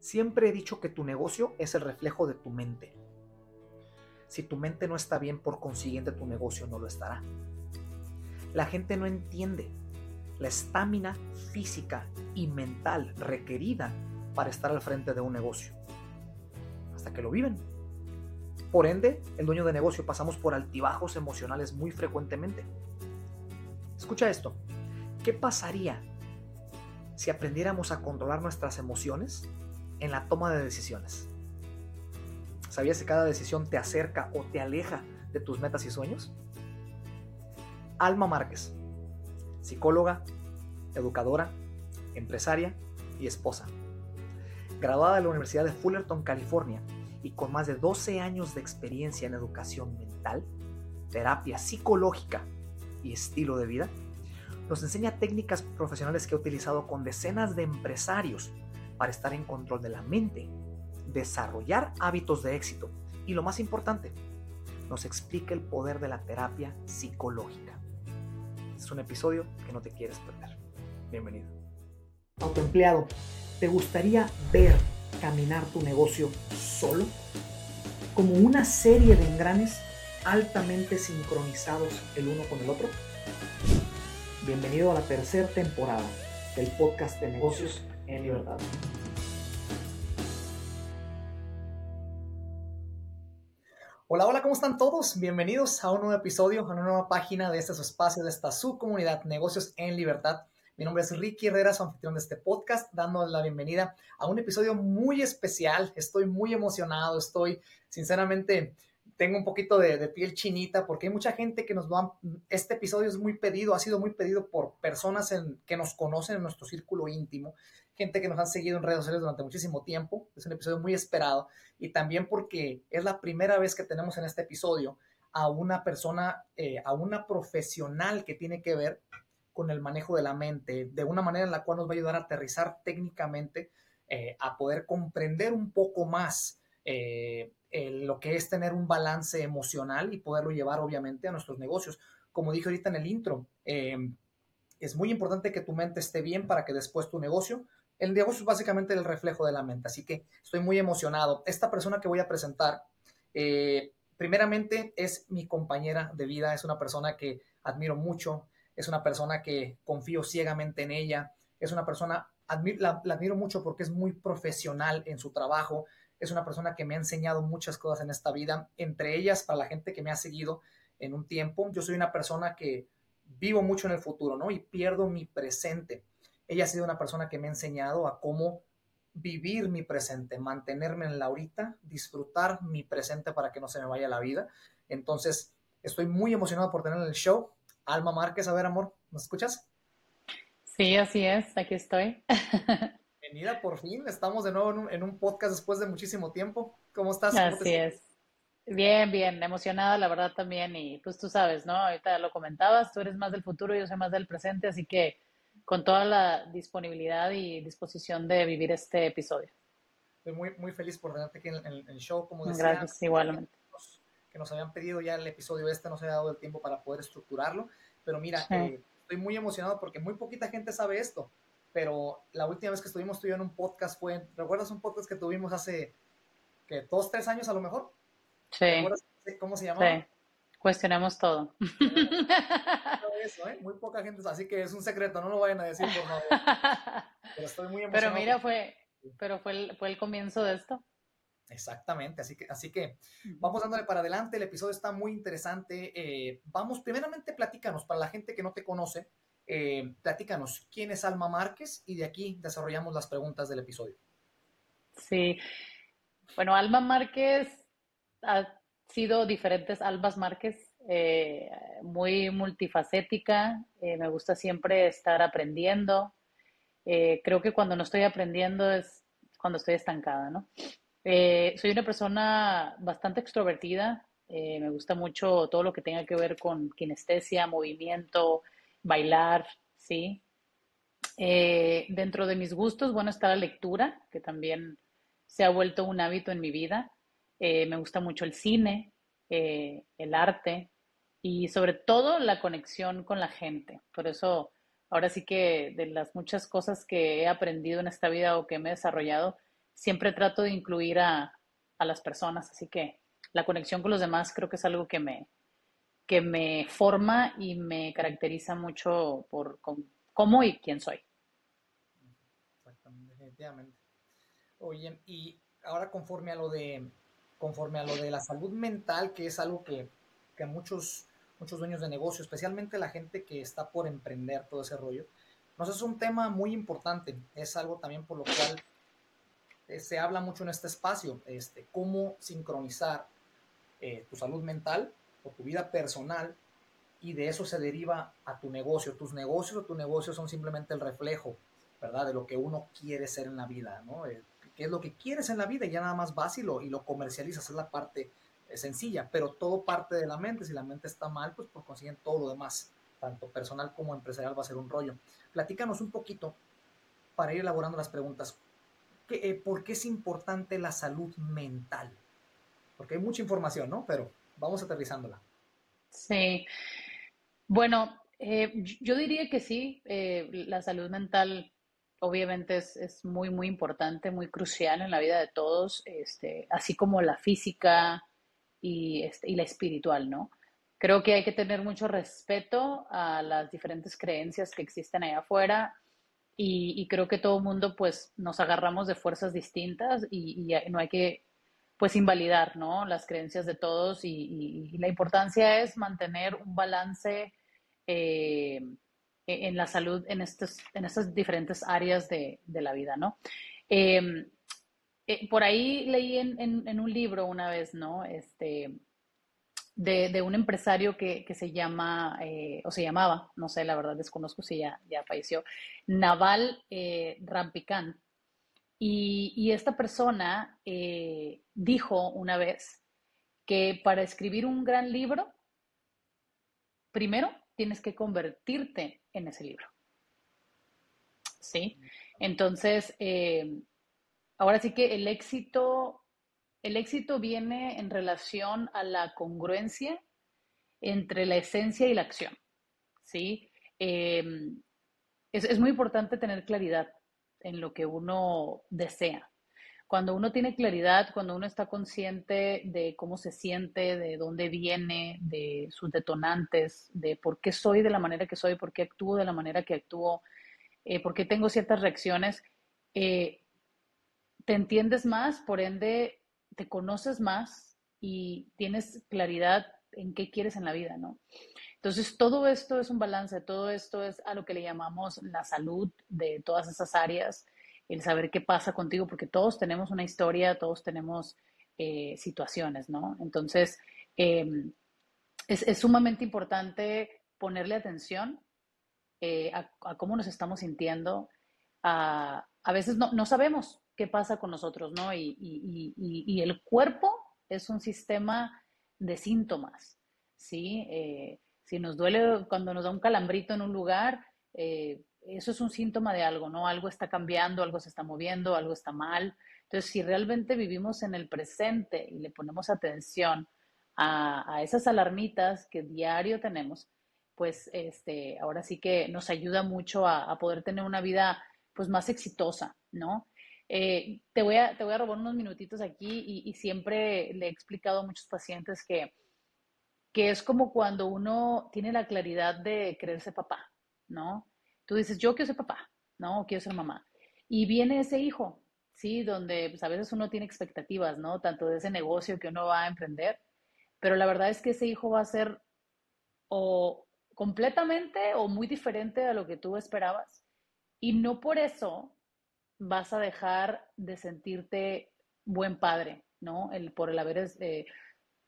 Siempre he dicho que tu negocio es el reflejo de tu mente. Si tu mente no está bien, por consiguiente tu negocio no lo estará. La gente no entiende la estamina física y mental requerida para estar al frente de un negocio. Hasta que lo viven. Por ende, el dueño de negocio pasamos por altibajos emocionales muy frecuentemente. Escucha esto. ¿Qué pasaría si aprendiéramos a controlar nuestras emociones en la toma de decisiones. ¿Sabías que cada decisión te acerca o te aleja de tus metas y sueños? Alma Márquez, psicóloga, educadora, empresaria y esposa. Graduada de la Universidad de Fullerton, California, y con más de 12 años de experiencia en educación mental, terapia psicológica y estilo de vida, nos enseña técnicas profesionales que ha utilizado con decenas de empresarios para estar en control de la mente, desarrollar hábitos de éxito y lo más importante, nos explica el poder de la terapia psicológica. Es un episodio que no te quieres perder. Bienvenido. Autoempleado, ¿te gustaría ver caminar tu negocio solo? Como una serie de engranes altamente sincronizados el uno con el otro? Bienvenido a la tercera temporada del podcast de negocios en libertad. Hola, hola, ¿cómo están todos? Bienvenidos a un nuevo episodio, a una nueva página de este espacio, de esta subcomunidad Negocios en Libertad. Mi nombre es Ricky Herrera, su anfitrión de este podcast, dando la bienvenida a un episodio muy especial. Estoy muy emocionado, estoy sinceramente tengo un poquito de, piel chinita porque hay mucha gente que nos va, este episodio es muy pedido, ha sido muy pedido por personas en, que nos conocen en nuestro círculo íntimo, gente que nos han seguido en redes sociales durante muchísimo tiempo, es un episodio muy esperado y también porque es la primera vez que tenemos en este episodio a una persona, eh, a una profesional que tiene que ver con el manejo de la mente, de una manera en la cual nos va a ayudar a aterrizar técnicamente, eh, a poder comprender un poco más eh, lo que es tener un balance emocional y poderlo llevar obviamente a nuestros negocios. Como dije ahorita en el intro, eh, es muy importante que tu mente esté bien para que después tu negocio, el negocio es básicamente el reflejo de la mente, así que estoy muy emocionado. Esta persona que voy a presentar, eh, primeramente es mi compañera de vida, es una persona que admiro mucho, es una persona que confío ciegamente en ella, es una persona, la admiro mucho porque es muy profesional en su trabajo, es una persona que me ha enseñado muchas cosas en esta vida, entre ellas para la gente que me ha seguido en un tiempo. Yo soy una persona que vivo mucho en el futuro, ¿no? Y pierdo mi presente. Ella ha sido una persona que me ha enseñado a cómo vivir mi presente, mantenerme en la ahorita, disfrutar mi presente para que no se me vaya la vida. Entonces, estoy muy emocionado por tener el show. Alma Márquez, a ver, amor, ¿nos escuchas? Sí, así es, aquí estoy. bienvenida por fin. Estamos de nuevo en un, podcast después de muchísimo tiempo. ¿Cómo estás? Así es. Bien, bien, emocionada la verdad también y pues tú sabes, ¿no? Ahorita lo comentabas, tú eres más del futuro, yo soy más del presente, así que con toda la disponibilidad y disposición de vivir este episodio. Estoy muy, muy feliz por tenerte aquí en, el show, como decía. Gracias, igualmente. Que nos, habían pedido ya el episodio este, no se ha dado el tiempo para poder estructurarlo, pero mira, eh, estoy muy emocionado porque muy poquita gente sabe esto pero la última vez que estuvimos tú y yo en un podcast fue, ¿recuerdas un podcast que tuvimos hace, que dos, tres años a lo mejor? Sí. ¿Recuerdas cómo se llamaba? Sí. Cuestionamos todo. Eso, ¿eh? Muy poca gente, así que es un secreto, no lo vayan a decir por favor. Pero estoy muy emocionado. Pero mira, fue, pero fue el, fue el comienzo de esto. Exactamente, así que, así que vamos dándole para adelante, el episodio está muy interesante. Eh, vamos, primeramente platícanos, para la gente que no te conoce, eh, platícanos, ¿quién es Alma Márquez? Y de aquí desarrollamos las preguntas del episodio. Sí, bueno, Alma Márquez ha sido diferentes Almas Márquez, eh, muy multifacética, eh, me gusta siempre estar aprendiendo. creo que cuando no estoy aprendiendo es cuando estoy estancada, ¿no? soy una persona bastante extrovertida, me gusta mucho todo lo que tenga que ver con kinestesia, movimiento, bailar, ¿sí? Eh, dentro de mis gustos, bueno, está la lectura, que también se ha vuelto un hábito en mi vida. Eh, me gusta mucho el cine, eh, el arte y sobre todo la conexión con la gente. Por eso, ahora sí que de las muchas cosas que he aprendido en esta vida o que me he desarrollado, siempre trato de incluir a, a las personas, así que la conexión con los demás creo que es algo que me, que me forma y me caracteriza mucho por cómo y quién soy. Exactamente, definitivamente. Oye, y ahora conforme a lo de conforme a lo de la salud mental, que es algo que, que muchos, muchos dueños de negocio, especialmente la gente que está por emprender todo ese rollo, nos es un tema muy importante. Es algo también por lo cual eh, se habla mucho en este espacio, este, cómo sincronizar eh, tu salud mental o tu vida personal y de eso se deriva a tu negocio. Tus negocios o tu negocio son simplemente el reflejo, ¿verdad? De lo que uno quiere ser en la vida, ¿no? Eh, ¿Qué es lo que quieres en la vida? Y ya nada más vas y lo, comercializas, es la parte eh, sencilla, pero todo parte de la mente. Si la mente está mal, pues por consiguiente todo lo demás, tanto personal como empresarial, va a ser un rollo. Platícanos un poquito para ir elaborando las preguntas. ¿Qué, eh, ¿Por qué es importante la salud mental? Porque hay mucha información, ¿no? Pero vamos aterrizándola. Sí. Bueno, eh, yo diría que sí, la salud mental obviamente es, muy, muy importante, muy crucial en la vida de todos, este, así como la física y, este, y la espiritual, ¿no? Creo que hay que tener mucho respeto a las diferentes creencias que existen allá afuera y, creo que todo el mundo pues nos agarramos de fuerzas distintas y no hay que pues invalidar, ¿no? Las creencias de todos y, la importancia es mantener un balance eh, en la salud en, estos, en estas diferentes áreas de, la vida, ¿no? Em, eh, por ahí leí en, un libro una vez, ¿no? Este, de, un empresario que, se llama, eh, o se llamaba, no sé, la verdad desconozco si ya, ya falleció, Naval Rampicán. Y, esta persona eh, dijo una vez que para escribir un gran libro, primero tienes que convertirte en ese libro. ¿Sí? Entonces, eh, ahora sí que el éxito, el éxito viene en relación a la congruencia entre la esencia y la acción. ¿Sí? Eh, es muy importante tener claridad en lo que uno desea. Cuando uno tiene claridad, cuando uno está consciente de cómo se siente, de dónde viene, de sus detonantes, de por qué soy de la manera que soy, por qué actúo de la manera que actúo, eh, por qué tengo ciertas reacciones, eh, te entiendes más, por ende te conoces más y tienes claridad en qué quieres en la vida, ¿no? Entonces, todo esto es un balance, todo esto es a lo que le llamamos la salud de todas esas áreas, el saber qué pasa contigo, porque todos tenemos una historia, todos tenemos eh, situaciones, ¿no? Entonces, em, es, sumamente importante ponerle atención eh, a, cómo nos estamos sintiendo. A, veces no, sabemos qué pasa con nosotros, ¿no? Y, el cuerpo es un sistema de síntomas, ¿sí? Eh, si nos duele cuando nos da un calambrito en un lugar, eh, eso es un síntoma de algo, ¿no? Algo está cambiando, algo se está moviendo, algo está mal. Entonces, si realmente vivimos en el presente y le ponemos atención a, esas alarmitas que diario tenemos, pues este, ahora sí que nos ayuda mucho a, poder tener una vida pues más exitosa, ¿no? Eh, te, voy a, te voy a robar unos minutitos aquí y, y siempre le he explicado a muchos pacientes que que es como cuando uno tiene la claridad de querer ser papá, ¿no? Tú dices, yo quiero ser papá, ¿no? quiero ser mamá. Y viene ese hijo, ¿sí? Donde pues, a veces uno tiene expectativas, ¿no? Tanto de ese negocio que uno va a emprender, pero la verdad es que ese hijo va a ser o completamente o muy diferente a lo que tú esperabas. Y no por eso vas a dejar de sentirte buen padre, ¿no? El, por el haber eh,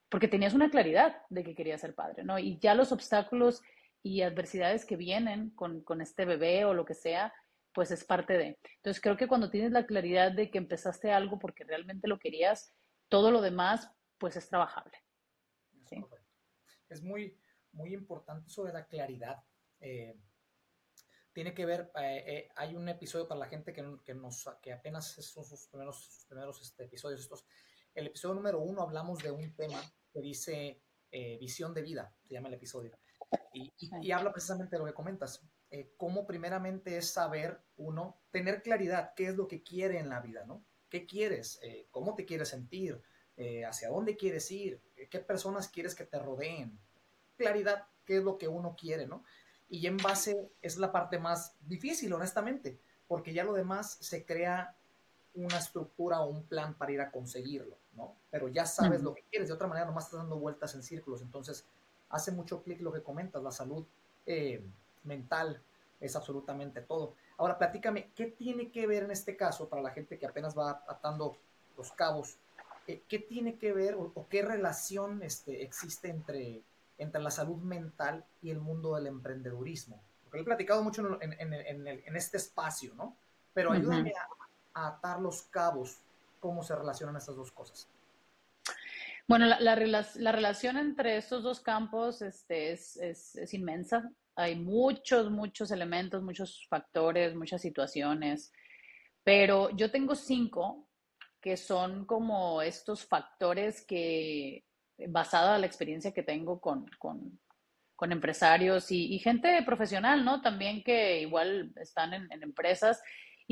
porque tenías una claridad de que querías ser padre, ¿no? Y ya los obstáculos y adversidades que vienen con, este bebé o lo que sea, pues es parte de. Entonces creo que cuando tienes la claridad de que empezaste algo porque realmente lo querías, todo lo demás, pues es trabajable. Es muy, muy importante de la claridad. Eh, tiene que ver, eh, eh, hay un episodio para la gente que, que, nos, que apenas son sus primeros, primeros este, episodios estos. El episodio número uno hablamos de un tema que dice Visión de Vida, se llama el episodio. Y, habla precisamente de lo que comentas. Eh, cómo primeramente es saber uno, tener claridad, qué es lo que quiere en la vida, ¿no? ¿Qué quieres? Eh, ¿Cómo te quieres sentir? Eh, ¿Hacia dónde quieres ir? ¿Qué personas quieres que te rodeen? Claridad, qué es lo que uno quiere, ¿no? Y en base es la parte más difícil, honestamente, porque ya lo demás se crea una estructura o un plan para ir a conseguirlo, ¿no? Pero ya sabes lo que quieres, de otra manera nomás estás dando vueltas en círculos, entonces hace mucho clic lo que comentas, la salud eh, mental es absolutamente todo. Ahora, platícame, ¿qué tiene que ver en este caso para la gente que apenas va atando los cabos? Eh, ¿Qué tiene que ver o, qué relación este, existe entre, entre la salud mental y el mundo del emprendedurismo? Porque he platicado mucho en, en, en, en este espacio, ¿no? Pero ayúdame a, a atar los cabos, cómo se relacionan estas dos cosas. Bueno, la, la, la relación entre estos dos campos este, es, inmensa. Hay muchos, muchos elementos, muchos factores, muchas situaciones, pero yo tengo cinco que son como estos factores que, basada en la experiencia que tengo con, empresarios y, y, gente profesional, ¿no? También que igual están en, en empresas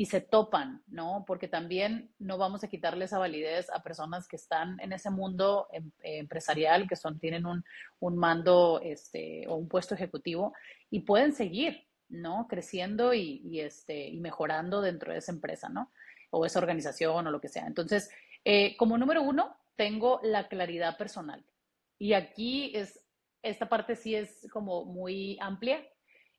y se topan, ¿no? Porque también no vamos a quitarle esa validez a personas que están en ese mundo em, empresarial, que son, tienen un, un, mando este, o un puesto ejecutivo y pueden seguir, ¿no? Creciendo y, y, este, y mejorando dentro de esa empresa, ¿no? O esa organización o lo que sea. Entonces, eh, como número uno, tengo la claridad personal. Y aquí es, esta parte sí es como muy amplia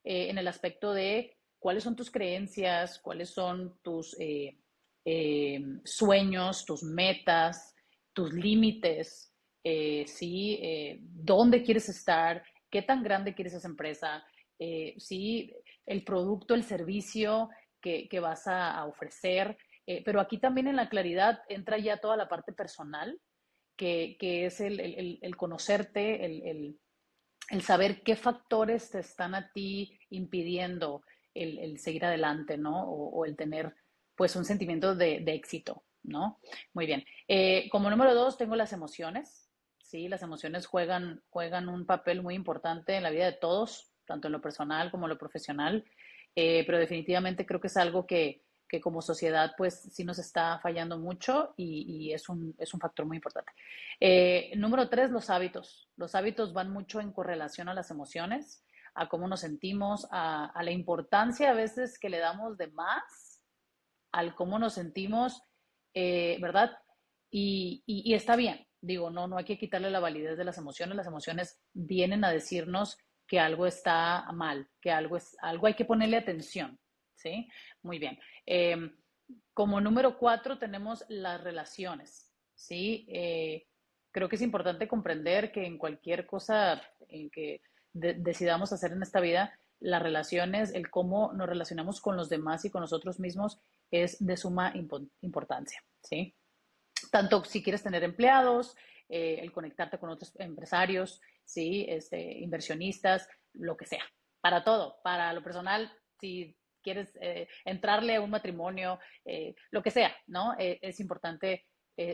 eh, en el aspecto de cuáles son tus creencias, cuáles son tus eh, eh, sueños, tus metas, tus límites, eh, ¿sí? ¿Dónde quieres estar? ¿Qué tan grande quieres esa empresa? ¿sí? El producto, el servicio que, vas a, ofrecer. pero aquí también en la claridad entra ya toda la parte personal, que, es el conocerte, el, el saber qué factores te están a ti impidiendo el, seguir adelante, ¿no? O, el tener, pues, un sentimiento de, de éxito, ¿no? Muy bien. Eh, como número dos, tengo las emociones, ¿sí? Las emociones juegan, juegan un papel muy importante en la vida de todos, tanto en lo personal como en lo profesional, eh, pero definitivamente creo que es algo que, que como sociedad, pues, sí nos está fallando mucho y, y es, un, es un factor muy importante. Eh, número tres, los hábitos. Los hábitos van mucho en correlación a las emociones a cómo nos sentimos, a, la importancia a veces que le damos de más, al cómo nos sentimos, eh, ¿verdad? Y, está bien, digo, no, no hay que quitarle la validez de las emociones, las emociones vienen a decirnos que algo está mal, que algo, es, algo hay que ponerle atención, ¿sí? Muy bien. Eh, como número cuatro tenemos las relaciones, ¿sí? Eh, creo que es importante comprender que en cualquier cosa en que de, decidamos hacer en esta vida, las relaciones, el cómo nos relacionamos con los demás y con nosotros mismos es de suma impo importancia, ¿sí? Tanto si quieres tener empleados, eh, el conectarte con otros empresarios, ¿sí? Este, inversionistas, lo que sea, para todo, para lo personal, si quieres eh, entrarle a un matrimonio, eh, lo que sea, ¿no? Es importante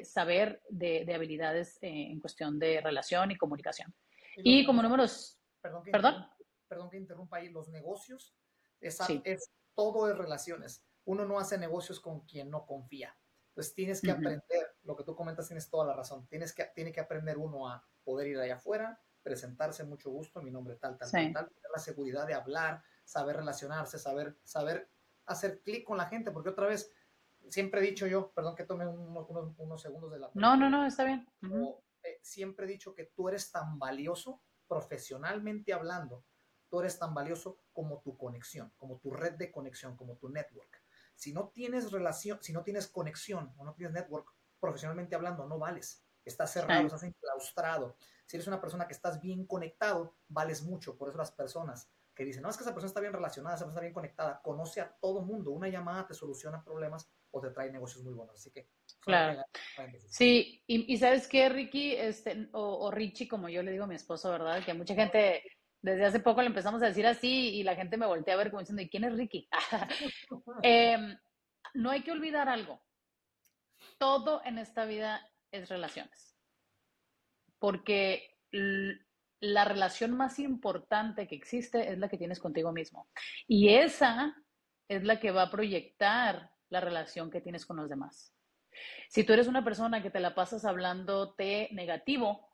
saber de, de habilidades en cuestión de relación y comunicación. Y, y como números perdón que, ¿Perdón? Interrumpa, perdón que interrumpa ahí, los negocios, es, sí. es todo de relaciones. Uno no hace negocios con quien no confía. Entonces tienes que uh -huh. aprender, lo que tú comentas tienes toda la razón, tienes que, tiene que aprender uno a poder ir allá afuera, presentarse mucho gusto, mi nombre tal, tal, sí. tal, tal, tener la seguridad de hablar, saber relacionarse, saber, saber hacer clic con la gente, porque otra vez, siempre he dicho yo, perdón que tome unos, unos, unos segundos de la... No, no, no, está bien. Uh -huh. eh, siempre he dicho que tú eres tan valioso profesionalmente hablando, tú eres tan valioso como tu conexión, como tu red de conexión, como tu network. Si no tienes relación, si no tienes conexión o no tienes network, profesionalmente hablando, no vales. Estás cerrado, estás enclaustrado. Si eres una persona que estás bien conectado, vales mucho. Por eso las personas que dicen, no, es que esa persona está bien relacionada, esa persona está bien conectada, conoce a todo mundo. Una llamada te soluciona problemas o te trae negocios muy buenos. Así que. Claro. Sí, y, y, sabes qué, Ricky, este, o, o, Richie, como yo le digo a mi esposo, ¿verdad? Que mucha gente, desde hace poco le empezamos a decir así y la gente me voltea a ver como diciendo, ¿y quién es Ricky? eh, no hay que olvidar algo. Todo en esta vida es relaciones. Porque la relación más importante que existe es la que tienes contigo mismo. Y esa es la que va a proyectar la relación que tienes con los demás. Si tú eres una persona que te la pasas hablándote negativo,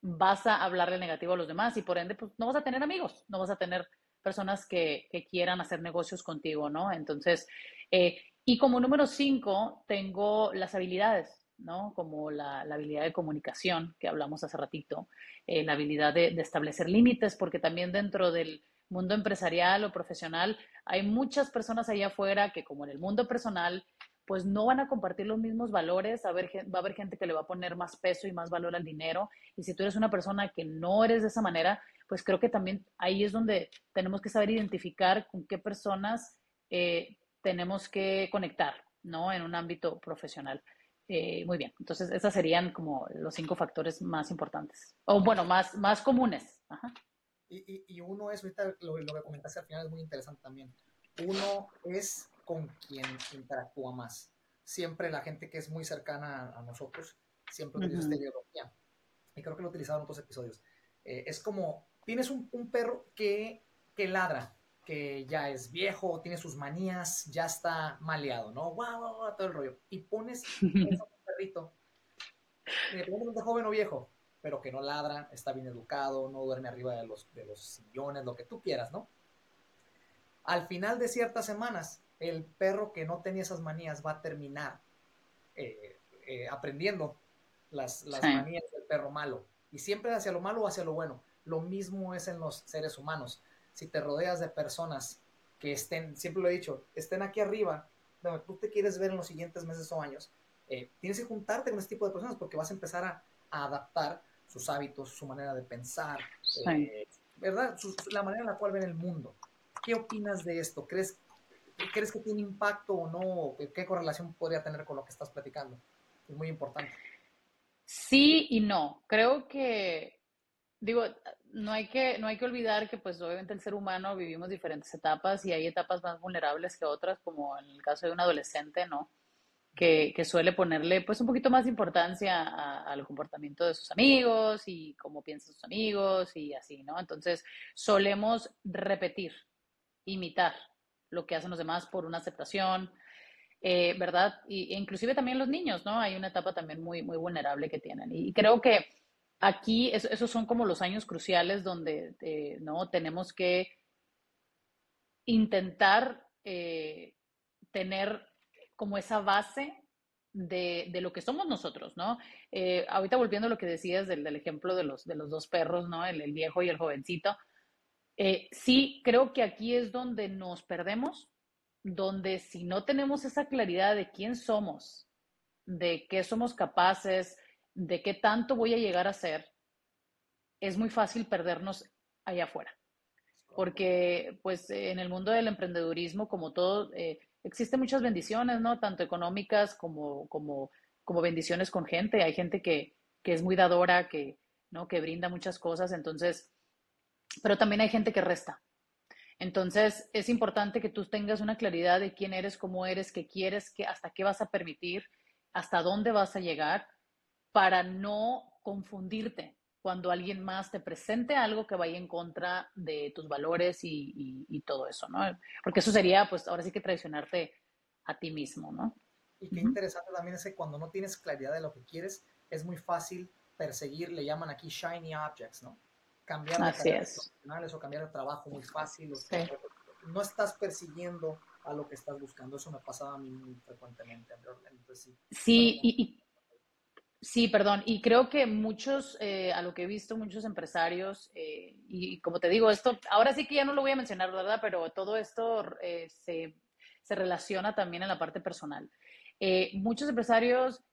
vas a hablarle negativo a los demás y por ende pues, no vas a tener amigos, no vas a tener personas que, quieran hacer negocios contigo, ¿no? Entonces, eh, y como número cinco, tengo las habilidades, ¿no? Como la, habilidad de comunicación que hablamos hace ratito, eh, la habilidad de, establecer límites, porque también dentro del mundo empresarial o profesional hay muchas personas allá afuera que como en el mundo personal, pues no van a compartir los mismos valores, a ver, va a haber gente que le va a poner más peso y más valor al dinero, y si tú eres una persona que no eres de esa manera, pues creo que también ahí es donde tenemos que saber identificar con qué personas eh, tenemos que conectar, ¿no? En un ámbito profesional. Eh, muy bien, entonces esos serían como los cinco factores más importantes, o bueno, más, más comunes. Y, uno es, ahorita lo, lo que comentaste al final es muy interesante también, uno es con quien interactúa más. Siempre la gente que es muy cercana a, nosotros, siempre utiliza esta ideología. Y creo que lo he utilizado en otros episodios. Eh, es como, tienes un, perro que, que ladra, que ya es viejo, tiene sus manías, ya está maleado, ¿no? Guau, guau, guau, todo el rollo. Y pones un perrito, independientemente joven o viejo, pero que no ladra, está bien educado, no duerme arriba de los, de los sillones, lo que tú quieras, ¿no? Al final de ciertas semanas, el perro que no tenía esas manías va a terminar eh, eh, aprendiendo las, manías del perro malo. Y siempre hacia lo malo o hacia lo bueno. Lo mismo es en los seres humanos si te rodeas de personas que estén, siempre lo he dicho, estén aquí arriba, donde tú te quieres ver en los siguientes meses o años, eh, tienes que juntarte con este tipo de personas porque vas a empezar a, adaptar sus hábitos, su manera de pensar, eh, ¿verdad? la manera en la cual ven el mundo. ¿Qué opinas de esto? ¿Crees, ¿Crees que tiene impacto o no? ¿Qué correlación podría tener con lo que estás platicando? Es muy importante. Sí y no. Creo que, digo, no hay que, no hay que olvidar que pues obviamente el ser humano vivimos diferentes etapas y hay etapas más vulnerables que otras, como en el caso de un adolescente, ¿no? Que, suele ponerle pues un poquito más importancia al comportamiento de sus amigos y cómo piensan sus amigos y así, ¿no? Entonces solemos repetir, imitar lo que hacen los demás por una aceptación, eh, ¿verdad? E inclusive también los niños, ¿no? Hay una etapa también muy, muy vulnerable que tienen. Y creo que aquí esos son como los años cruciales donde eh, no tenemos que intentar eh, tener como esa base de, lo que somos nosotros, ¿no? Eh, ahorita volviendo a lo que decías del, ejemplo de los, de los dos perros, ¿no? El, viejo y el jovencito. sí, creo que aquí es donde nos perdemos, donde si no tenemos esa claridad de quién somos, de qué somos capaces, de qué tanto voy a llegar a ser, es muy fácil perdernos allá afuera. Porque pues en el mundo del emprendedurismo, como todo, eh, existen muchas bendiciones, ¿no? Tanto económicas como, como, como bendiciones con gente. Hay gente que, que es muy dadora, que, ¿no? que brinda muchas cosas, entonces, pero también hay gente que resta. Entonces, es importante que tú tengas una claridad de quién eres, cómo eres, qué quieres, qué, hasta qué vas a permitir, hasta dónde vas a llegar para no confundirte cuando alguien más te presente algo que vaya en contra de tus valores y, todo eso, ¿no? Porque eso sería, pues, ahora sí que traicionarte a ti mismo, ¿no? Y qué interesante también es que cuando no tienes claridad de lo que quieres, es muy fácil perseguir, le llaman aquí shiny objects, ¿no? Cambiar de Así es. o cambiar de trabajo muy fácil. No estás persiguiendo a lo que estás buscando. Eso me pasaba a mí muy frecuentemente. sí, sí y, Sí, perdón. Y creo que muchos, eh, a lo que he visto, muchos empresarios, eh, y, como te digo, esto, ahora sí que ya no lo voy a mencionar, ¿verdad? Pero todo esto eh, se, se, relaciona también en la parte personal. muchos empresarios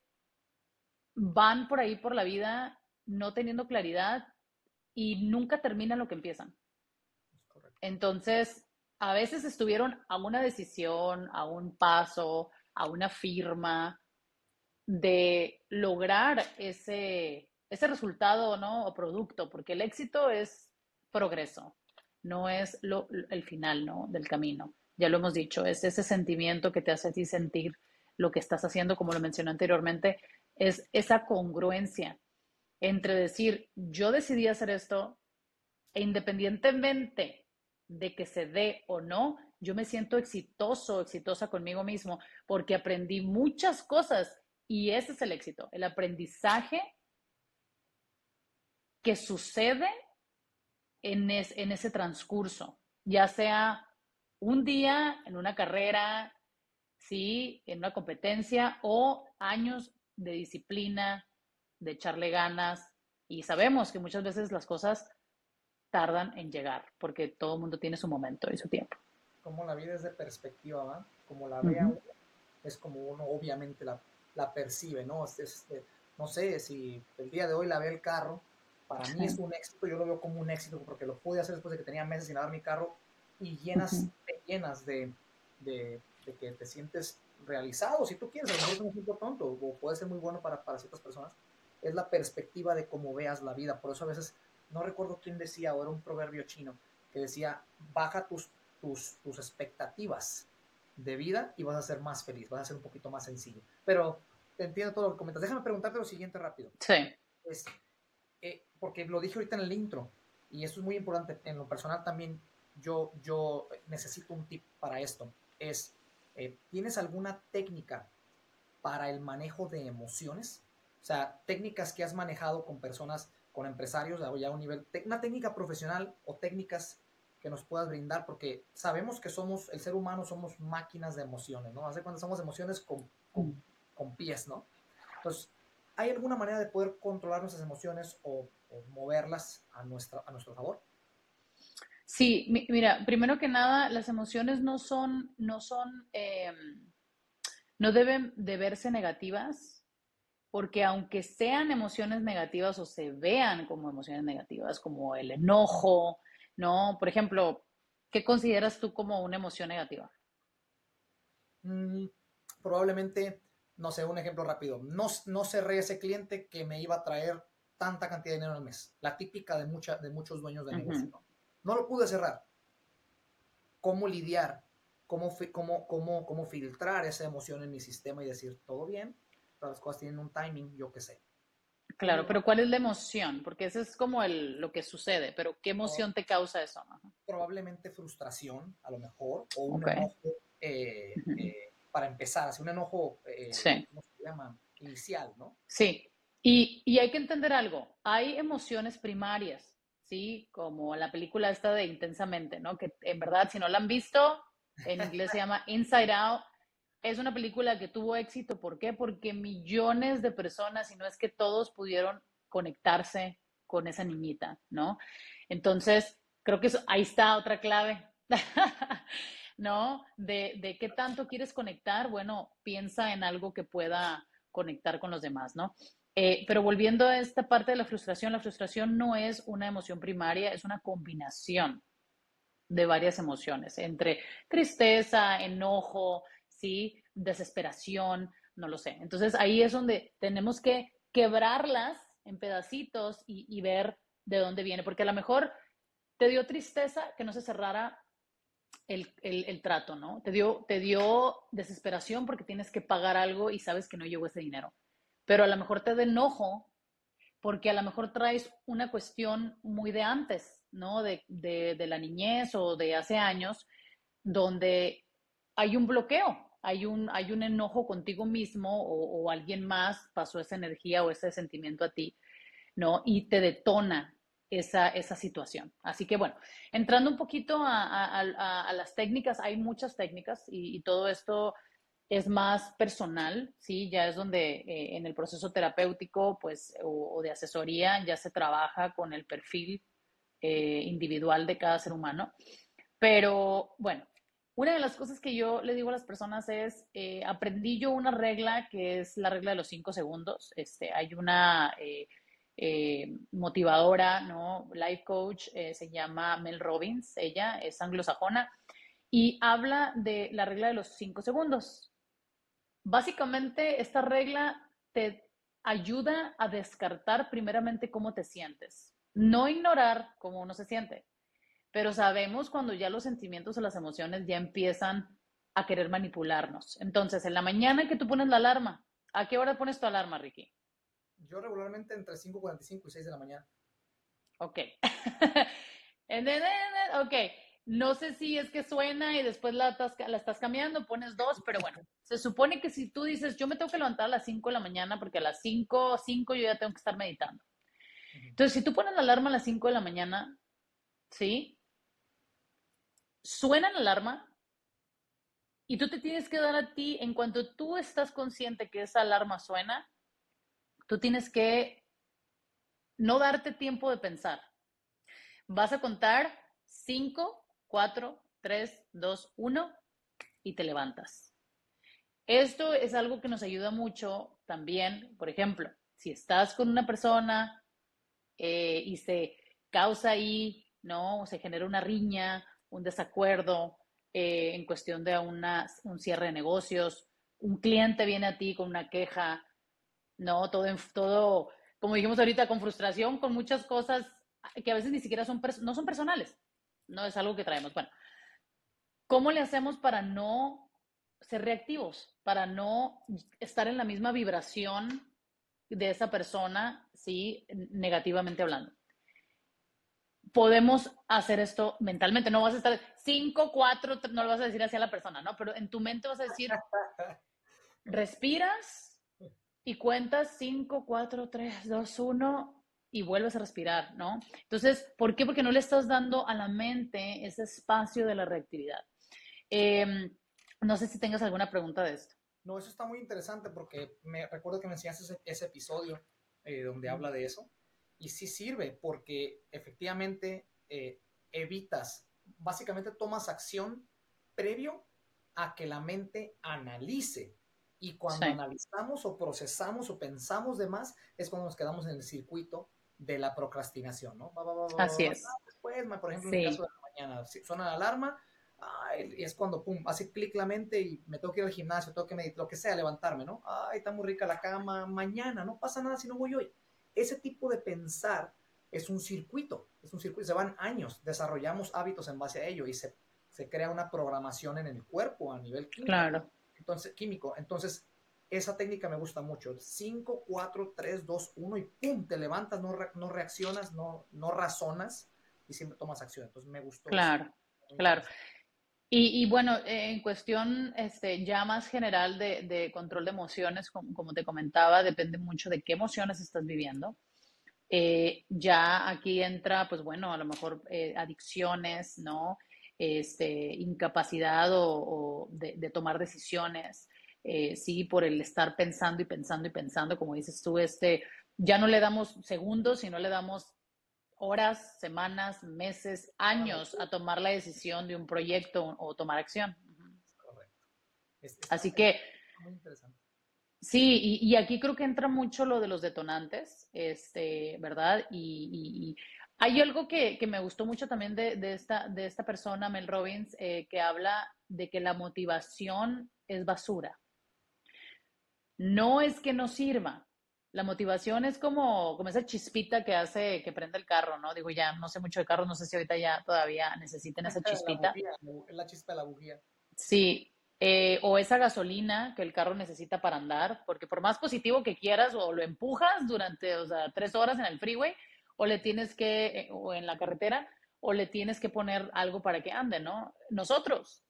van por ahí por la vida no teniendo claridad y nunca terminan lo que empiezan. Entonces, a veces estuvieron a una decisión, a un paso, a una firma, de lograr ese, ese resultado ¿no? o producto, porque el éxito es progreso, no es lo, el final ¿no? del camino. Ya lo hemos dicho, es ese sentimiento que te hace ti sentir lo que estás haciendo, como lo mencioné anteriormente, es esa congruencia entre decir, yo decidí hacer esto e independientemente de que se dé o no, yo me siento exitoso, exitosa conmigo mismo, porque aprendí muchas cosas y ese es el éxito, el aprendizaje que sucede en, en ese transcurso, ya sea un día en una carrera, sí, en una competencia o años de disciplina, de echarle ganas. Y sabemos que muchas veces las cosas tardan en llegar porque todo el mundo tiene su momento y su tiempo. Como la vida es de perspectiva, ¿va? Como la vea es como uno obviamente la, la percibe, ¿no? Este, no sé, si el día de hoy la ve el carro, para mí es un éxito, yo lo veo como un éxito porque lo pude hacer después de que tenía meses sin lavar mi carro y llenas, llenas de, de, que te sientes realizado, si tú quieres, a es un ejemplo tonto o puede ser muy bueno para, para ciertas personas, es la perspectiva de cómo veas la vida, por eso a veces no recuerdo quién decía, o era un proverbio chino, que decía, baja tus, tus, tus expectativas de vida y vas a ser más feliz, vas a ser un poquito más sencillo. Pero te entiendo todo lo que comentas. Déjame preguntarte lo siguiente rápido. Sí. Es, eh, porque lo dije ahorita en el intro, y esto es muy importante, en lo personal también yo, yo necesito un tip para esto. Es, eh, ¿tienes alguna técnica para el manejo de emociones? O sea, técnicas que has manejado con personas con empresarios ya a un nivel, una técnica profesional o técnicas que nos puedas brindar, porque sabemos que somos, el ser humano somos máquinas de emociones, ¿no? Hace cuando somos emociones con, con, con, pies, ¿no? Entonces, ¿hay alguna manera de poder controlar nuestras emociones o, moverlas a, nuestra, a nuestro favor? Sí, mira, primero que nada, las emociones no son, no son, eh, no deben de verse negativas, porque aunque sean emociones negativas o se vean como emociones negativas, como el enojo, ¿no? Por ejemplo, ¿qué consideras tú como una emoción negativa? Mm, probablemente, no sé, un ejemplo rápido. No, no cerré ese cliente que me iba a traer tanta cantidad de dinero al mes. La típica de, mucha, de muchos dueños de negocio. ¿no? ¿no? lo pude cerrar. ¿Cómo lidiar? ¿Cómo, cómo, cómo, ¿Cómo filtrar esa emoción en mi sistema y decir, todo bien? todas las cosas tienen un timing, yo qué sé. Claro, pero ¿cuál es la emoción? Porque eso es como el, lo que sucede, pero ¿qué emoción te causa eso? Probablemente frustración, a lo mejor, o un enojo, eh, eh, para empezar, así un enojo, eh, ¿cómo se llama? Inicial, ¿no? Sí, y, y, hay que entender algo, hay emociones primarias, ¿sí? Como la película esta de Intensamente, ¿no? Que en verdad, si no la han visto, en inglés se llama Inside Out, es una película que tuvo éxito. ¿Por qué? Porque millones de personas, y no es que todos pudieron conectarse con esa niñita, ¿no? Entonces, creo que ahí está otra clave, ¿no? De, de, qué tanto quieres conectar. Bueno, piensa en algo que pueda conectar con los demás, ¿no? Eh, pero volviendo a esta parte de la frustración, la frustración no es una emoción primaria, es una combinación de varias emociones, entre tristeza, enojo, Desesperación, no lo sé. Entonces ahí es donde tenemos que quebrarlas en pedacitos y, ver de dónde viene, porque a lo mejor te dio tristeza que no se cerrara el, trato, ¿no? Te dio, te dio desesperación porque tienes que pagar algo y sabes que no llegó ese dinero. Pero a lo mejor te da enojo porque a lo mejor traes una cuestión muy de antes, ¿no? De, de la niñez o de hace años, donde hay un bloqueo, hay un, hay un enojo contigo mismo o, alguien más pasó esa energía o ese sentimiento a ti, ¿no? Y te detona esa, esa situación. Así que bueno, entrando un poquito a, las técnicas, hay muchas técnicas y, todo esto es más personal, ¿sí? Ya es donde eh, en el proceso terapéutico, pues, o, de asesoría, ya se trabaja con el perfil eh, individual de cada ser humano. Pero bueno, una de las cosas que yo le digo a las personas es, eh, aprendí yo una regla que es la regla de los cinco segundos. Este, hay una eh, eh, motivadora, ¿no? Life coach, se llama Mel Robbins, ella es anglosajona, y habla de la regla de los cinco segundos. Básicamente, esta regla te ayuda a descartar primeramente cómo te sientes, no ignorar cómo uno se siente pero sabemos cuando ya los sentimientos o las emociones ya empiezan a querer manipularnos. Entonces, en la mañana que tú pones la alarma, ¿a qué hora pones tu alarma, Ricky? Yo regularmente entre 5.45 y 6 de la mañana. Ok. ok. no sé si es que suena y después la, la estás cambiando, pones dos, pero bueno, se supone que si tú dices, yo me tengo que levantar a las 5 de la mañana porque a las 5, 5 yo ya tengo que estar meditando. Entonces, si tú pones la alarma a las 5 de la mañana, ¿sí? Suena la alarma y tú te tienes que dar a ti, en cuanto tú estás consciente que esa alarma suena, tú tienes que no darte tiempo de pensar. Vas a contar 5, 4, 3, 2, 1 y te levantas. Esto es algo que nos ayuda mucho también, por ejemplo, si estás con una persona eh, y se causa ahí, ¿no? Se genera una riña, un desacuerdo eh, en cuestión de una, un cierre de negocios, un cliente viene a ti con una queja, ¿no? Todo, todo, como dijimos ahorita, con frustración, con muchas cosas que a veces ni siquiera son, no son personales, no es algo que traemos. Bueno, ¿cómo le hacemos para no ser reactivos, para no estar en la misma vibración de esa persona, sí, negativamente hablando? Podemos hacer esto mentalmente, no vas a estar 5, 4, no lo vas a decir hacia la persona, ¿no? Pero en tu mente vas a decir, respiras y cuentas 5, 4, 3, 2, 1 y vuelves a respirar, ¿no? Entonces, ¿por qué? Porque no le estás dando a la mente ese espacio de la reactividad. Em, no sé si tengas alguna pregunta de esto. No, eso está muy interesante porque me recuerdo que me enseñaste ese, episodio eh, donde habla de eso y sí sirve porque efectivamente eh, evitas, básicamente tomas acción previo a que la mente analice y cuando analizamos o procesamos o pensamos de más es cuando nos quedamos en el circuito de la procrastinación, ¿no? Así es. Después, por ejemplo, en el caso de la mañana, suena la alarma, y es cuando, pum, hace clic la mente y me tengo que ir al gimnasio, tengo que meditar, lo que sea, levantarme, ¿no? Ay, está muy rica la cama, mañana, no pasa nada si no voy hoy. Ese tipo de pensar es un circuito, es un circuito, se van años, desarrollamos hábitos en base a ello y se, se crea una programación en el cuerpo a nivel químico. Claro. Entonces, químico. Entonces, esa técnica me gusta mucho. 5, 4, 3, 2, 1 y ¡pum! Te levantas, no, no reaccionas, no, no razonas y siempre tomas acción. Entonces me gustó. Claro, claro. Y, bueno, en cuestión este, ya más general de, control de emociones, como, te comentaba, depende mucho de qué emociones estás viviendo. Eh, ya aquí entra, pues bueno, a lo mejor eh, adicciones, ¿no? Este, incapacidad o, de, tomar decisiones, eh, sí, por el estar pensando y pensando y pensando, como dices tú, este, ya no le damos segundos, sino le damos horas, semanas, meses, años a tomar la decisión de un proyecto o tomar acción. Correcto. Así que... Muy interesante. Sí, y, aquí creo que entra mucho lo de los detonantes, este, ¿verdad? Y, hay algo que, me gustó mucho también de, esta, de esta persona, Mel Robbins, eh, que habla de que la motivación es basura. No es que no sirva. La motivación es como, como esa chispita que hace que prende el carro, ¿no? Digo, ya no sé mucho de carros, no sé si ahorita ya todavía necesiten esa chispita. La, la chispa de la bujía. Sí, eh, o esa gasolina que el carro necesita para andar, porque por más positivo que quieras, o lo empujas durante, o sea, tres horas en el freeway, o le tienes que, eh, o en la carretera, o le tienes que poner algo para que ande, ¿no? Nosotros,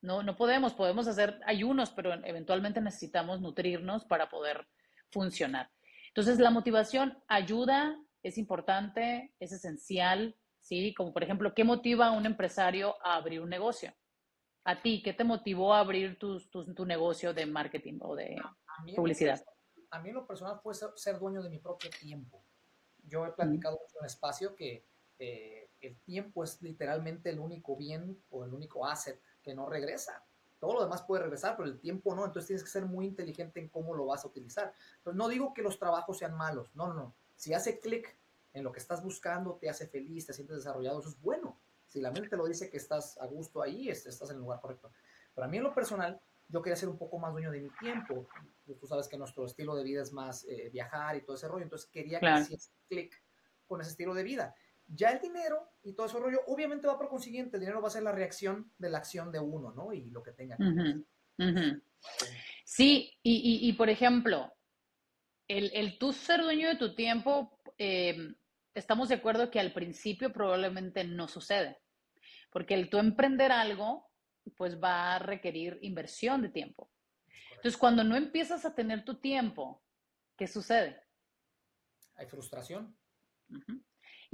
no, no podemos, podemos hacer ayunos, pero eventualmente necesitamos nutrirnos para poder funcionar. Entonces, la motivación ayuda, es importante, es esencial, ¿sí? Como por ejemplo, ¿qué motiva a un empresario a abrir un negocio? A ti, ¿qué te motivó a abrir tu, tu, negocio de marketing o de publicidad? a mí en lo personal fue ser, dueño de mi propio tiempo. Yo he platicado en un espacio que eh, el tiempo es literalmente el único bien o el único asset que no regresa. Todo lo demás puede regresar, pero el tiempo no. Entonces tienes que ser muy inteligente en cómo lo vas a utilizar. Entonces no digo que los trabajos sean malos. No, no, no. Si hace clic en lo que estás buscando, te hace feliz, te sientes desarrollado, eso es bueno. Si la mente te lo dice que estás a gusto ahí, estás en el lugar correcto. Pero a mí en lo personal, yo quería ser un poco más dueño de mi tiempo. Tú sabes que nuestro estilo de vida es más eh, viajar y todo ese rollo. Entonces quería que hiciese clic con ese estilo de vida. Ya el dinero y todo ese rollo, obviamente va por consiguiente, el dinero va a ser la reacción de la acción de uno, ¿no? Y lo que tenga. Sí, y, por ejemplo, el, el, tú ser dueño de tu tiempo, em, estamos de acuerdo que al principio probablemente no sucede. porque el tú emprender algo, pues va a requerir inversión de tiempo. Entonces, cuando no empiezas a tener tu tiempo, ¿qué sucede? Hay frustración.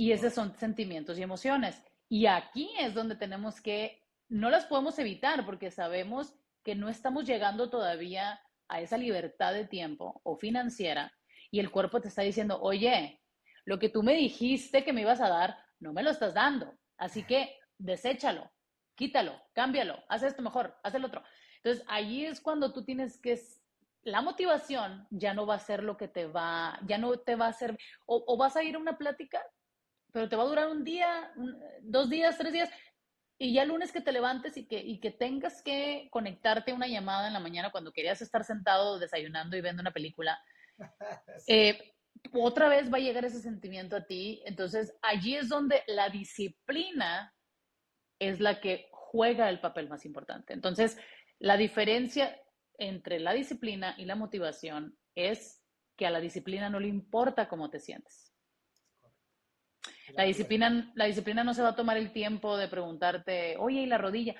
Y esos son sentimientos y emociones. Y aquí es donde tenemos que, no las podemos evitar porque sabemos que no estamos llegando todavía a esa libertad de tiempo o financiera y el cuerpo te está diciendo, oye, lo que tú me dijiste que me ibas a dar, no me lo estás dando. Así que deséchalo, quítalo, cámbialo, haz esto mejor, haz el otro. Entonces, allí es cuando tú tienes que, la motivación ya no va a ser lo que te va, ya no te va a hacer, o, vas a ir a una plática, pero te va a durar un día, dos días, tres días, y ya el lunes que te levantes y que, y que tengas que conectarte a una llamada en la mañana cuando querías estar sentado desayunando y viendo una película, eh, otra vez va a llegar ese sentimiento a ti. Entonces, allí es donde la disciplina es la que juega el papel más importante. Entonces, la diferencia entre la disciplina y la motivación es que a la disciplina no le importa cómo te sientes. La disciplina, la disciplina no se va a tomar el tiempo de preguntarte, oye, ¿y la rodilla?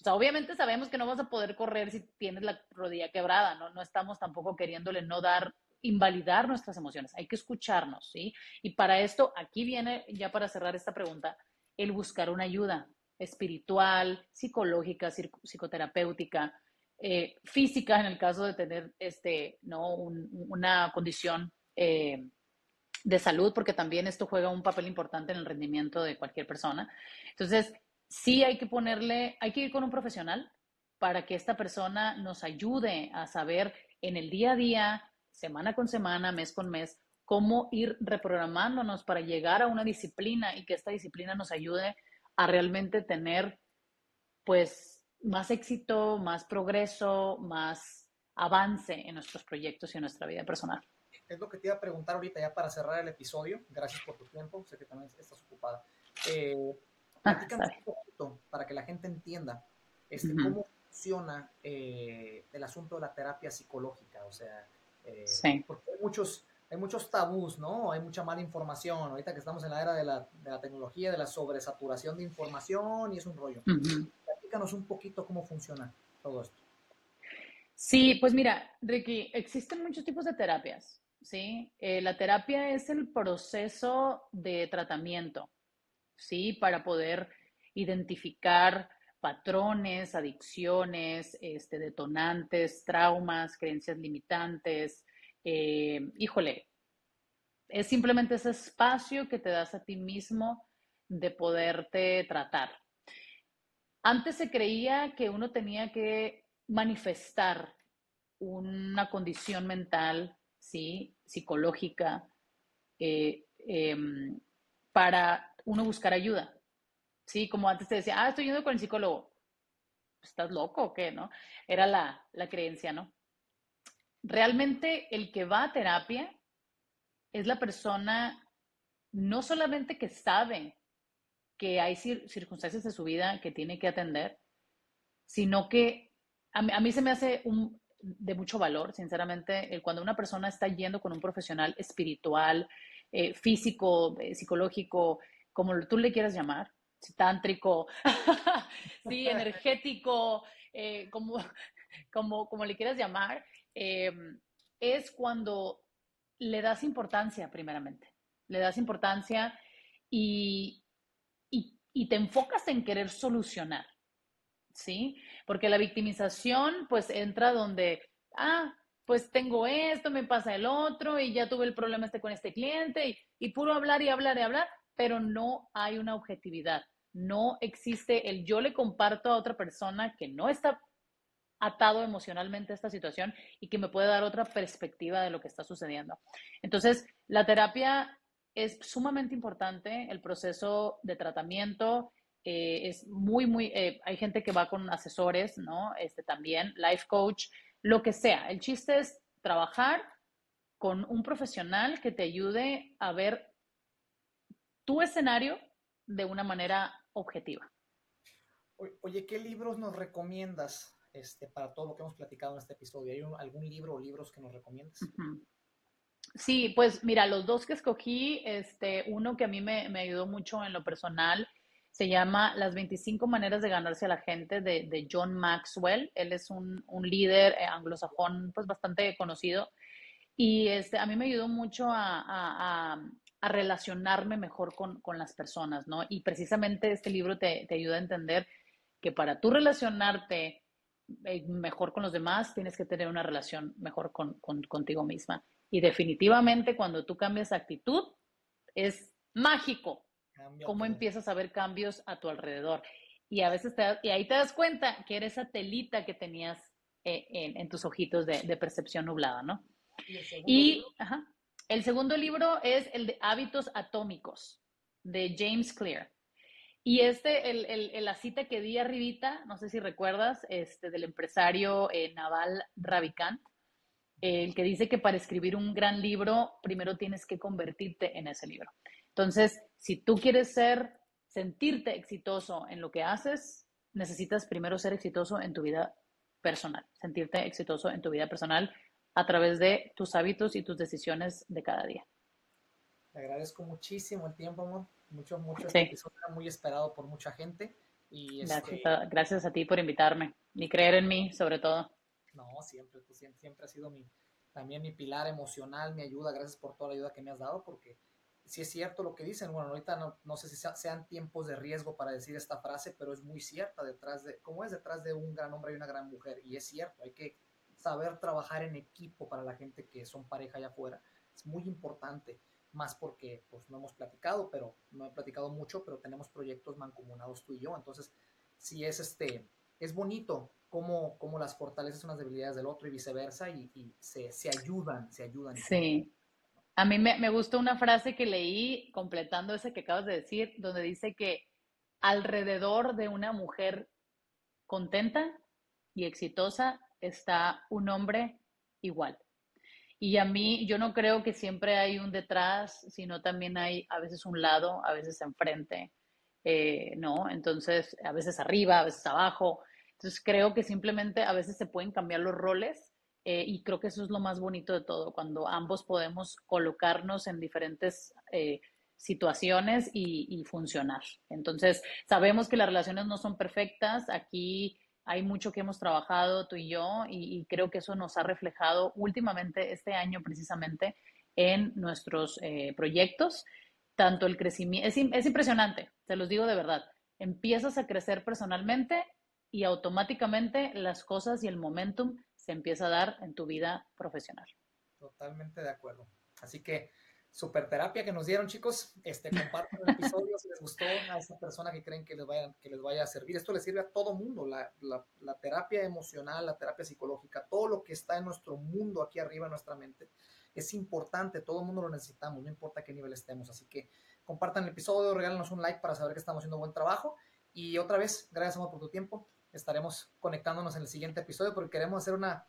O sea, obviamente sabemos que no vas a poder correr si tienes la rodilla quebrada, ¿no? No estamos tampoco queriéndole no dar, invalidar nuestras emociones, hay que escucharnos, ¿sí? Y para esto, aquí viene, ya para cerrar esta pregunta, el buscar una ayuda espiritual, psicológica, psicoterapéutica, eh, física en el caso de tener este, ¿no? una condición eh, de salud, porque también esto juega un papel importante en el rendimiento de cualquier persona. Entonces, sí hay que ponerle, hay que ir con un profesional para que esta persona nos ayude a saber en el día a día, semana con semana, mes con mes, cómo ir reprogramándonos para llegar a una disciplina y que esta disciplina nos ayude a realmente tener, pues, más éxito, más progreso, más avance en nuestros proyectos y en nuestra vida personal. Es lo que te iba a preguntar ahorita ya para cerrar el episodio. Gracias por tu tiempo, sé que también estás ocupada. Eh, ah, un poquito para que la gente entienda este, cómo funciona eh, el asunto de la terapia psicológica. O sea, eh, porque hay muchos, hay muchos tabús, ¿no? Hay mucha mala información. Ahorita que estamos en la era de la, de la tecnología, de la sobresaturación de información y es un rollo. Explícanos un poquito cómo funciona todo esto. Sí, pues mira, Ricky, existen muchos tipos de terapias, ¿sí? Eh, la terapia es el proceso de tratamiento, ¿sí? Para poder identificar patrones, adicciones, este, detonantes, traumas, creencias limitantes, eh, híjole, es simplemente ese espacio que te das a ti mismo de poderte tratar. Antes se creía que uno tenía que manifestar una condición mental, ¿sí? Psicológica, eh, em, para uno buscar ayuda. Sí, como antes te decía, ah, estoy yendo con el psicólogo. ¿Estás loco o qué? ¿No? Era la, la creencia, ¿no? realmente el que va a terapia es la persona no solamente que sabe que hay circunstancias de su vida que tiene que atender, sino que a mí, se me hace un, de mucho valor, sinceramente, el cuando una persona está yendo con un profesional espiritual, eh, físico, eh, psicológico, como tú le quieras llamar, tántrico, sí, energético, eh, como, como, como le quieras llamar, Em, es cuando le das importancia primeramente, le das importancia y, y, te enfocas en querer solucionar, ¿sí? Porque la victimización pues entra donde, ah, pues tengo esto, me pasa el otro y ya tuve el problema este con este cliente y, y puro hablar y hablar y hablar, pero no hay una objetividad. No existe el yo le comparto a otra persona que no está atado emocionalmente a esta situación y que me puede dar otra perspectiva de lo que está sucediendo. Entonces, la terapia es sumamente importante, el proceso de tratamiento eh, es muy, muy, eh, hay gente que va con asesores, ¿no? Este también, life coach, lo que sea. El chiste es trabajar con un profesional que te ayude a ver tu escenario de una manera objetiva. Oye, ¿qué libros nos recomiendas este, para todo lo que hemos platicado en este episodio? ¿Hay algún libro o libros que nos recomiendas? Sí, pues mira, los dos que escogí, este, uno que a mí me, ayudó mucho en lo personal, Se llama Las 25 maneras de ganarse a la gente de, John Maxwell. Él es un, líder eh, anglosajón pues bastante conocido y este, a mí me ayudó mucho a, relacionarme mejor con, las personas, ¿no? Y precisamente este libro te, ayuda a entender que para tú relacionarte eh, mejor con los demás, tienes que tener una relación mejor con, contigo misma. Y definitivamente cuando tú cambias actitud, es mágico cómo empiezas a ver cambios a tu alrededor. Y a veces te, y ahí te das cuenta que era esa telita que tenías eh, en, tus ojitos de percepción nublada, ¿no? Y, el segundo libro es el de Hábitos Atómicos, de James Clear. Y este, el, la cita que di arribita, no sé si recuerdas, este, del empresario eh, Naval Ravikant, el que dice que para escribir un gran libro, primero tienes que convertirte en ese libro. Entonces, si tú quieres ser, sentirte exitoso en lo que haces, necesitas primero ser exitoso en tu vida personal, sentirte exitoso en tu vida personal a través de tus hábitos y tus decisiones de cada día. Te agradezco muchísimo el tiempo, amor. Mucho, mucho. Este episodio muy esperado por mucha gente. Y este gracias, a, ti por invitarme y creer en mí, sobre todo. No, siempre, tú siempre, siempre has sido mi, también mi pilar emocional, mi ayuda. Gracias por toda la ayuda que me has dado, porque si es cierto lo que dicen. Bueno, ahorita no, no sé si sean tiempos de riesgo para decir esta frase, pero es muy cierta detrás de, ¿cómo es detrás de un gran hombre y una gran mujer? Y es cierto, hay que saber trabajar en equipo para la gente que son pareja allá afuera. Es muy importante, más porque pues no hemos platicado, pero no he platicado mucho, pero tenemos proyectos mancomunados tú y yo. Entonces, si es este, es bonito cómo, cómo las fortalezas son las debilidades del otro y viceversa y, se, se, ayudan, se ayudan. Sí. A mí me, me gustó una frase que leí completando ese que acabas de decir, donde dice que alrededor de una mujer contenta y exitosa está un hombre igual. Y a mí, yo no creo que siempre hay un detrás, sino también hay a veces un lado, a veces enfrente, eh, ¿no? Entonces, a veces arriba, a veces abajo. Entonces, creo que simplemente a veces se pueden cambiar los roles eh, y creo que eso es lo más bonito de todo, cuando ambos podemos colocarnos en diferentes eh, situaciones y, y, funcionar. Entonces, sabemos que las relaciones no son perfectas. Aquí hay mucho que hemos trabajado tú y yo y, creo que eso nos ha reflejado últimamente este año precisamente en nuestros eh, proyectos. Tanto el crecimiento, es, es impresionante, te los digo de verdad. Empiezas a crecer personalmente y automáticamente las cosas y el momentum se empieza a dar en tu vida profesional. Totalmente de acuerdo. Así que super terapia que nos dieron, chicos. Este, compartan el episodio si les gustó a esa persona que creen que les vaya, que les vaya a servir. Esto le sirve a todo mundo, la, la, terapia emocional, la terapia psicológica, todo lo que está en nuestro mundo aquí arriba en nuestra mente. Es importante, todo el mundo lo necesitamos, no importa a qué nivel estemos. Así que compartan el episodio, regálenos un like para saber que estamos haciendo buen trabajo. Y otra vez, gracias por tu tiempo. Estaremos conectándonos en el siguiente episodio porque queremos hacer una,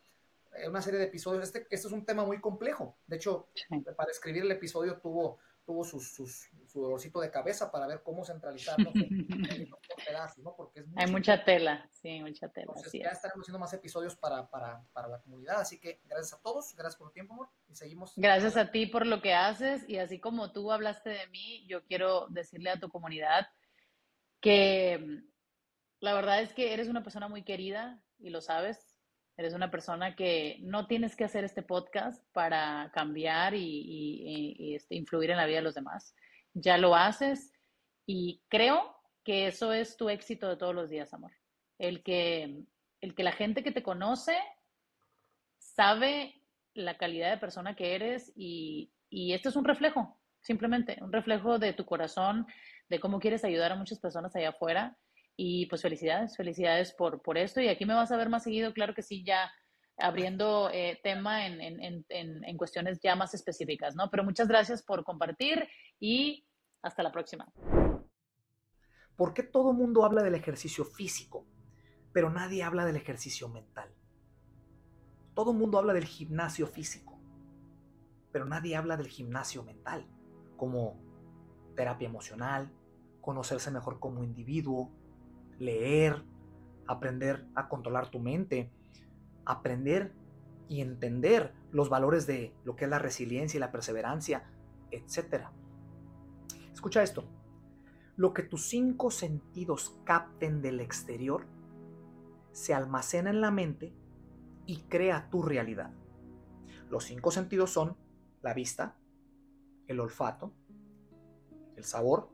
eh, una serie de episodios. Este, este es un tema muy complejo. De hecho, para escribir el episodio tuvo, tuvo sus, sus, su dolorcito de cabeza para ver cómo centralizarlo Porque Hay mucha tela, sí, mucha tela. Entonces, ya estaremos haciendo más episodios para, para, para, la comunidad. Así que gracias a todos, gracias por el tiempo, amor. Y seguimos. Gracias a ti por lo que haces. Y así como tú hablaste de mí, yo quiero decirle a tu comunidad que la verdad es que eres una persona muy querida y lo sabes Eres una persona que no tienes que hacer este podcast para cambiar y, este, influir en la vida de los demás. Ya lo haces y creo que eso es tu éxito de todos los días, amor. El que, el que la gente que te conoce sabe la calidad de persona que eres y, y esto es un reflejo, simplemente, un reflejo de tu corazón, de cómo quieres ayudar a muchas personas allá afuera y pues felicidades, felicidades por, por esto. Y aquí me vas a ver más seguido, claro que sí, ya abriendo eh, tema en, en, en, en, cuestiones ya más específicas, ¿no? Pero muchas gracias por compartir y hasta la próxima. ¿Por qué todo mundo habla del ejercicio físico, pero nadie habla del ejercicio mental? Todo mundo habla del gimnasio físico, pero nadie habla del gimnasio mental, como terapia emocional, conocerse mejor como individuo, leer, aprender a controlar tu mente, aprender y entender los valores de lo que es la resiliencia y la perseverancia, etc. Escucha esto. Lo que tus cinco sentidos capten del exterior se almacena en la mente y crea tu realidad. Los cinco sentidos son la vista, el olfato, el sabor,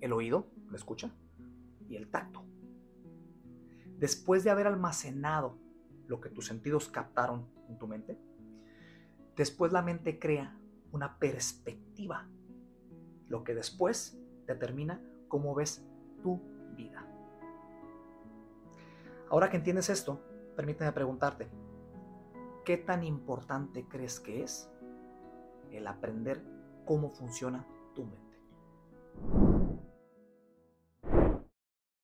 el oído, la escucha, y el tacto. Después de haber almacenado lo que tus sentidos captaron en tu mente, después la mente crea una perspectiva, lo que después determina cómo ves tu vida. Ahora que entiendes esto, permíteme preguntarte, ¿qué tan importante crees que es el aprender cómo funciona tu mente?